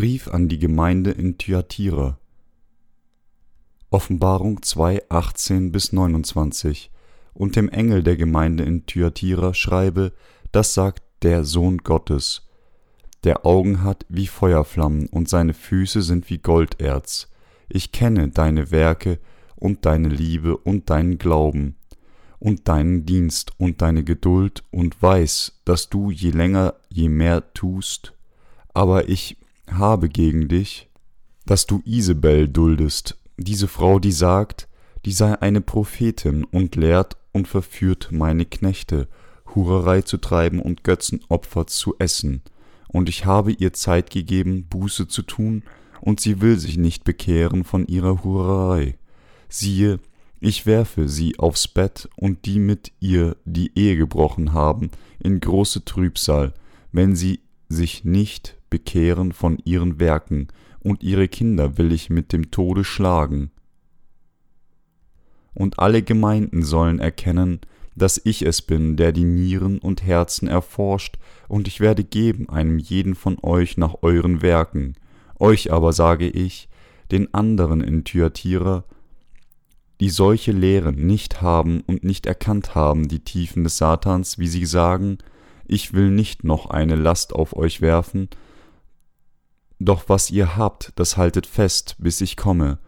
Brief an die Gemeinde in Thyatira. Offenbarung 2, 18 bis 29. Und dem Engel der Gemeinde in Thyatira schreibe, das sagt der Sohn Gottes, der Augen hat wie Feuerflammen und seine Füße sind wie Golderz. Ich kenne deine Werke und deine Liebe und deinen Glauben und deinen Dienst und deine Geduld und weiß, dass du je länger je mehr tust, aber ich habe gegen dich, dass du Isabel duldest, diese Frau, die sagt, die sei eine Prophetin und lehrt und verführt meine Knechte, Hurerei zu treiben und Götzenopfer zu essen. Und ich habe ihr Zeit gegeben, Buße zu tun, und sie will sich nicht bekehren von ihrer Hurerei. Siehe, ich werfe sie aufs Bett und die mit ihr die Ehe gebrochen haben, in große Trübsal, wenn sie sich nicht bekehren von ihren Werken, und ihre Kinder will ich mit dem Tode schlagen. Und alle Gemeinden sollen erkennen, dass ich es bin, der die Nieren und Herzen erforscht, und ich werde geben einem jeden von euch nach euren Werken. Euch aber sage ich, den anderen in Thyatira, die solche Lehren nicht haben und nicht erkannt haben, die Tiefen des Satans, wie sie sagen, ich will nicht noch eine Last auf euch werfen, doch was ihr habt, das haltet fest, bis ich komme.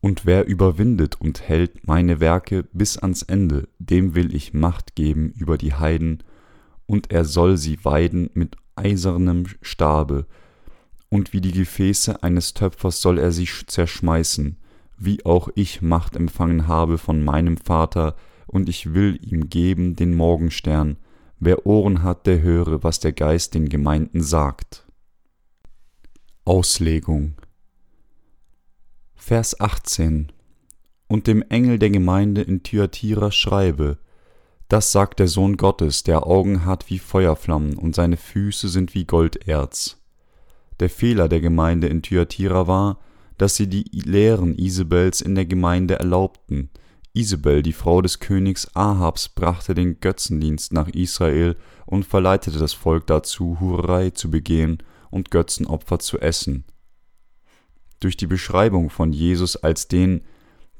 Und wer überwindet und hält meine Werke bis ans Ende, dem will ich Macht geben über die Heiden, und er soll sie weiden mit eisernem Stabe, und wie die Gefäße eines Töpfers soll er sie zerschmeißen, wie auch ich Macht empfangen habe von meinem Vater, und ich will ihm geben den Morgenstern, Wer Ohren hat, der höre, was der Geist den Gemeinden sagt. Auslegung. Vers 18 Und dem Engel der Gemeinde in Thyatira schreibe, das sagt der Sohn Gottes, der Augen hat wie Feuerflammen und seine Füße sind wie Golderz. Der Fehler der Gemeinde in Thyatira war, dass sie die Lehren Isabels in der Gemeinde erlaubten, Isabel, die Frau des Königs Ahabs, brachte den Götzendienst nach Israel und verleitete das Volk dazu, Hurerei zu begehen und Götzenopfer zu essen. Durch die Beschreibung von Jesus als den,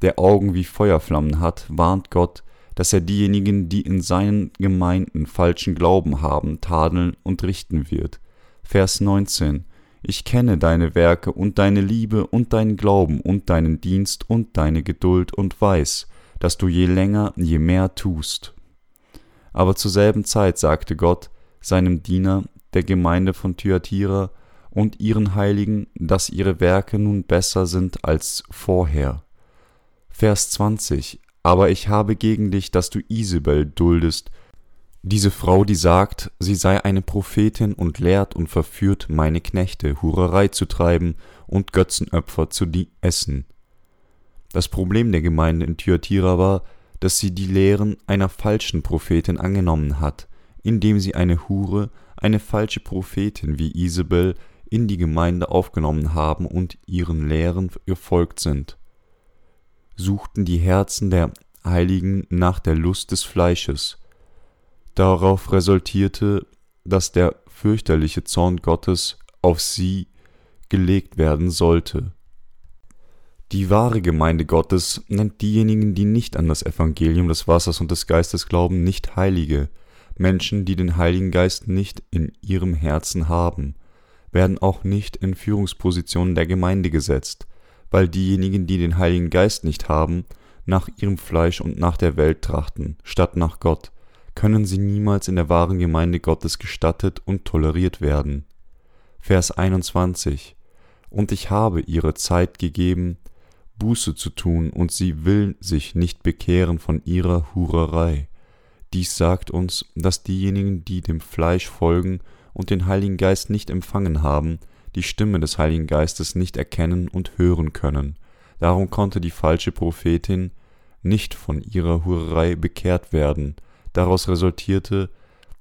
der Augen wie Feuerflammen hat, warnt Gott, dass er diejenigen, die in seinen Gemeinden falschen Glauben haben, tadeln und richten wird. Vers 19 Ich kenne deine Werke und deine Liebe und deinen Glauben und deinen Dienst und deine Geduld und weiß, dass du je länger, je mehr tust. Aber zur selben Zeit sagte Gott seinem Diener, der Gemeinde von Thyatira und ihren Heiligen, dass ihre Werke nun besser sind als vorher. Vers 20 Aber ich habe gegen dich, dass du Isabel duldest, diese Frau, die sagt, sie sei eine Prophetin und lehrt und verführt meine Knechte, Hurerei zu treiben und Götzenopfer zu essen. Das Problem der Gemeinde in Thyatira war, dass sie die Lehren einer falschen Prophetin angenommen hat, indem sie eine Hure, eine falsche Prophetin wie Isabel in die Gemeinde aufgenommen haben und ihren Lehren gefolgt sind. Suchten die Herzen der Heiligen nach der Lust des Fleisches. Darauf resultierte, dass der fürchterliche Zorn Gottes auf sie gelegt werden sollte. Die wahre Gemeinde Gottes nennt diejenigen, die nicht an das Evangelium des Wassers und des Geistes glauben, nicht Heilige. Menschen, die den Heiligen Geist nicht in ihrem Herzen haben, werden auch nicht in Führungspositionen der Gemeinde gesetzt, weil diejenigen, die den Heiligen Geist nicht haben, nach ihrem Fleisch und nach der Welt trachten, statt nach Gott, können sie niemals in der wahren Gemeinde Gottes gestattet und toleriert werden. Vers 21 Und ich habe ihre Zeit gegeben, Buße zu tun, und sie will sich nicht bekehren von ihrer Hurerei. Dies sagt uns, dass diejenigen, die dem Fleisch folgen und den Heiligen Geist nicht empfangen haben, die Stimme des Heiligen Geistes nicht erkennen und hören können. Darum konnte die falsche Prophetin nicht von ihrer Hurerei bekehrt werden. Daraus resultierte,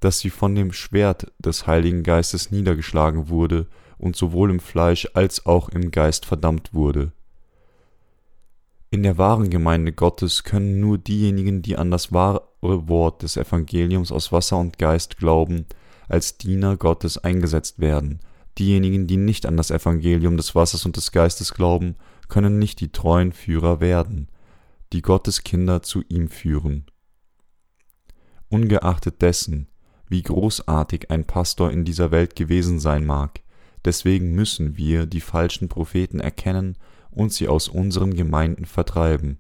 dass sie von dem Schwert des Heiligen Geistes niedergeschlagen wurde und sowohl im Fleisch als auch im Geist verdammt wurde. In der wahren Gemeinde Gottes können nur diejenigen, die an das wahre Wort des Evangeliums aus Wasser und Geist glauben, als Diener Gottes eingesetzt werden, Diejenigen, die nicht an das Evangelium des Wassers und des Geistes glauben, können nicht die treuen Führer werden, die Gottes Kinder zu ihm führen. Ungeachtet dessen, wie großartig ein Pastor in dieser Welt gewesen sein mag, deswegen müssen wir die falschen Propheten erkennen und sie aus unseren Gemeinden vertreiben.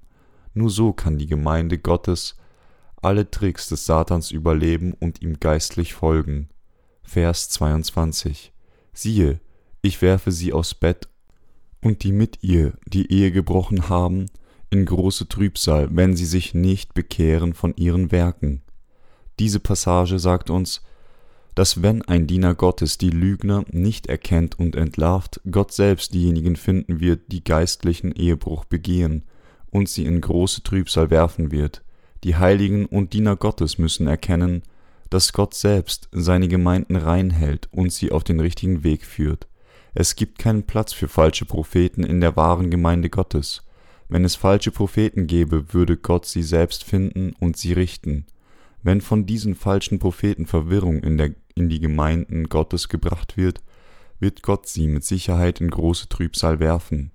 Nur so kann die Gemeinde Gottes alle Tricks des Satans überleben und ihm geistlich folgen. Vers 22 Siehe, ich werfe sie aus Bett und die mit ihr die Ehe gebrochen haben, in große Trübsal, wenn sie sich nicht bekehren von ihren Werken. Diese Passage sagt uns, dass wenn ein Diener Gottes die Lügner nicht erkennt und entlarvt, Gott selbst diejenigen finden wird, die geistlichen Ehebruch begehen und sie in große Trübsal werfen wird. Die Heiligen und Diener Gottes müssen erkennen, dass Gott selbst seine Gemeinden reinhält und sie auf den richtigen Weg führt. Es gibt keinen Platz für falsche Propheten in der wahren Gemeinde Gottes. Wenn es falsche Propheten gäbe, würde Gott sie selbst finden und sie richten. Wenn von diesen falschen Propheten Verwirrung in, der, in die Gemeinden Gottes gebracht wird, wird Gott sie mit Sicherheit in große Trübsal werfen.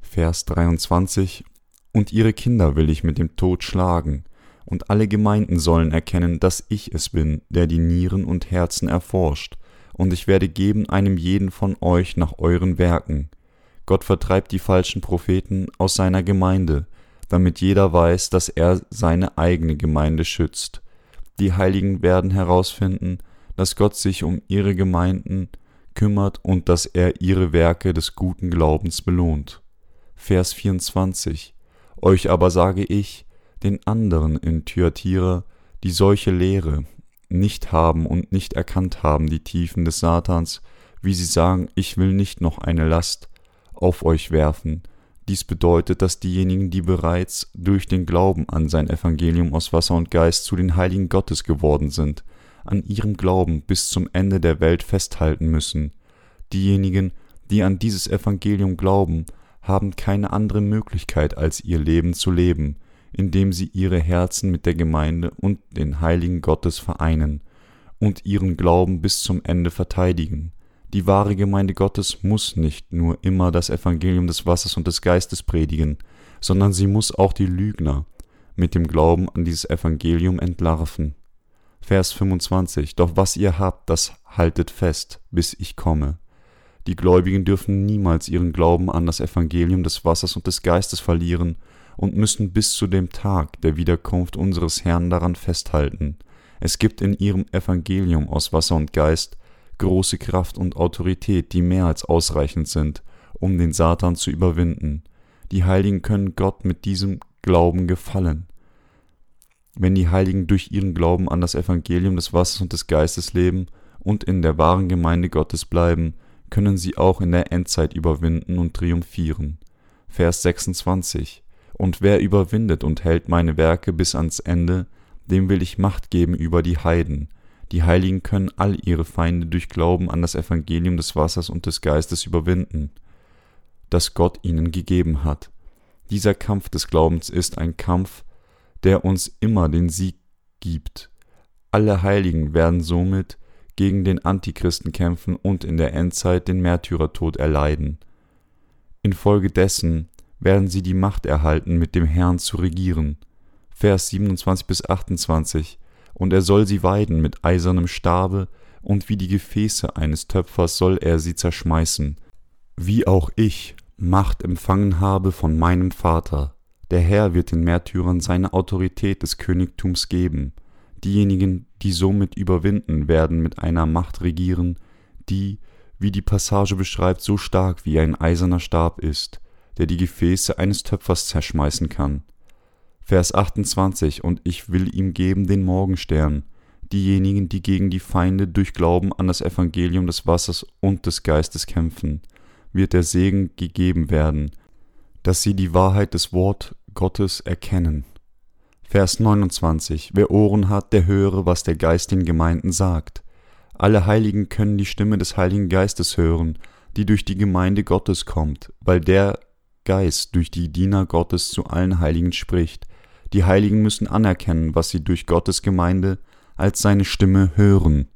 Vers 23 Und ihre Kinder will ich mit dem Tod schlagen, und alle Gemeinden sollen erkennen, dass ich es bin, der die Nieren und Herzen erforscht, und ich werde geben einem jeden von euch nach euren Werken. Gott vertreibt die falschen Propheten aus seiner Gemeinde, damit jeder weiß, dass er seine eigene Gemeinde schützt. Die Heiligen werden herausfinden, dass Gott sich um ihre Gemeinden kümmert und dass er ihre Werke des guten Glaubens belohnt. Vers 24 Euch aber sage ich, den anderen in Thyatira, die solche Lehre nicht haben und nicht erkannt haben die Tiefen des Satans, wie sie sagen, ich will nicht noch eine Last auf euch werfen, dies bedeutet, dass diejenigen, die bereits durch den Glauben an sein Evangelium aus Wasser und Geist zu den Heiligen Gottes geworden sind, an ihrem Glauben bis zum Ende der Welt festhalten müssen. Diejenigen, die an dieses Evangelium glauben, haben keine andere Möglichkeit, als ihr Leben zu leben, indem sie ihre Herzen mit der Gemeinde und den Heiligen Gottes vereinen und ihren Glauben bis zum Ende verteidigen. Die wahre Gemeinde Gottes muss nicht nur immer das Evangelium des Wassers und des Geistes predigen, sondern sie muss auch die Lügner mit dem Glauben an dieses Evangelium entlarven. Vers 25 Doch was ihr habt, das haltet fest, bis ich komme. Die Gläubigen dürfen niemals ihren Glauben an das Evangelium des Wassers und des Geistes verlieren und müssen bis zu dem Tag der Wiederkunft unseres Herrn daran festhalten. Es gibt in ihrem Evangelium aus Wasser und Geist große Kraft und Autorität, die mehr als ausreichend sind, um den Satan zu überwinden. Die Heiligen können Gott mit diesem Glauben gefallen. Wenn die Heiligen durch ihren Glauben an das Evangelium des Wassers und des Geistes leben und in der wahren Gemeinde Gottes bleiben, können sie auch in der Endzeit überwinden und triumphieren. Vers 26 Und wer überwindet und hält meine Werke bis ans Ende, dem will ich Macht geben über die Heiden, die Heiligen können all ihre Feinde durch Glauben an das Evangelium des Wassers und des Geistes überwinden, das Gott ihnen gegeben hat. Dieser Kampf des Glaubens ist ein Kampf, der uns immer den Sieg gibt. Alle Heiligen werden somit gegen den Antichristen kämpfen und in der Endzeit den Märtyrertod erleiden. Infolgedessen werden sie die Macht erhalten, mit dem Herrn zu regieren. Vers 27 bis 28 und er soll sie weiden mit eisernem Stabe, und wie die Gefäße eines Töpfers soll er sie zerschmeißen, wie auch ich Macht empfangen habe von meinem Vater. Der Herr wird den Märtyrern seine Autorität des Königtums geben. Diejenigen, die somit überwinden, werden mit einer Macht regieren, die, wie die Passage beschreibt, so stark wie ein eiserner Stab ist, der die Gefäße eines Töpfers zerschmeißen kann. Vers 28 Und ich will ihm geben den Morgenstern, diejenigen, die gegen die Feinde durch Glauben an das Evangelium des Wassers und des Geistes kämpfen, wird der Segen gegeben werden, dass sie die Wahrheit des Wort Gottes erkennen. Vers 29 Wer Ohren hat, der höre, was der Geist den Gemeinden sagt. Alle Heiligen können die Stimme des Heiligen Geistes hören, die durch die Gemeinde Gottes kommt, weil der Geist durch die Diener Gottes zu allen Heiligen spricht. Die Heiligen müssen anerkennen, was sie durch Gottes Gemeinde als seine Stimme hören.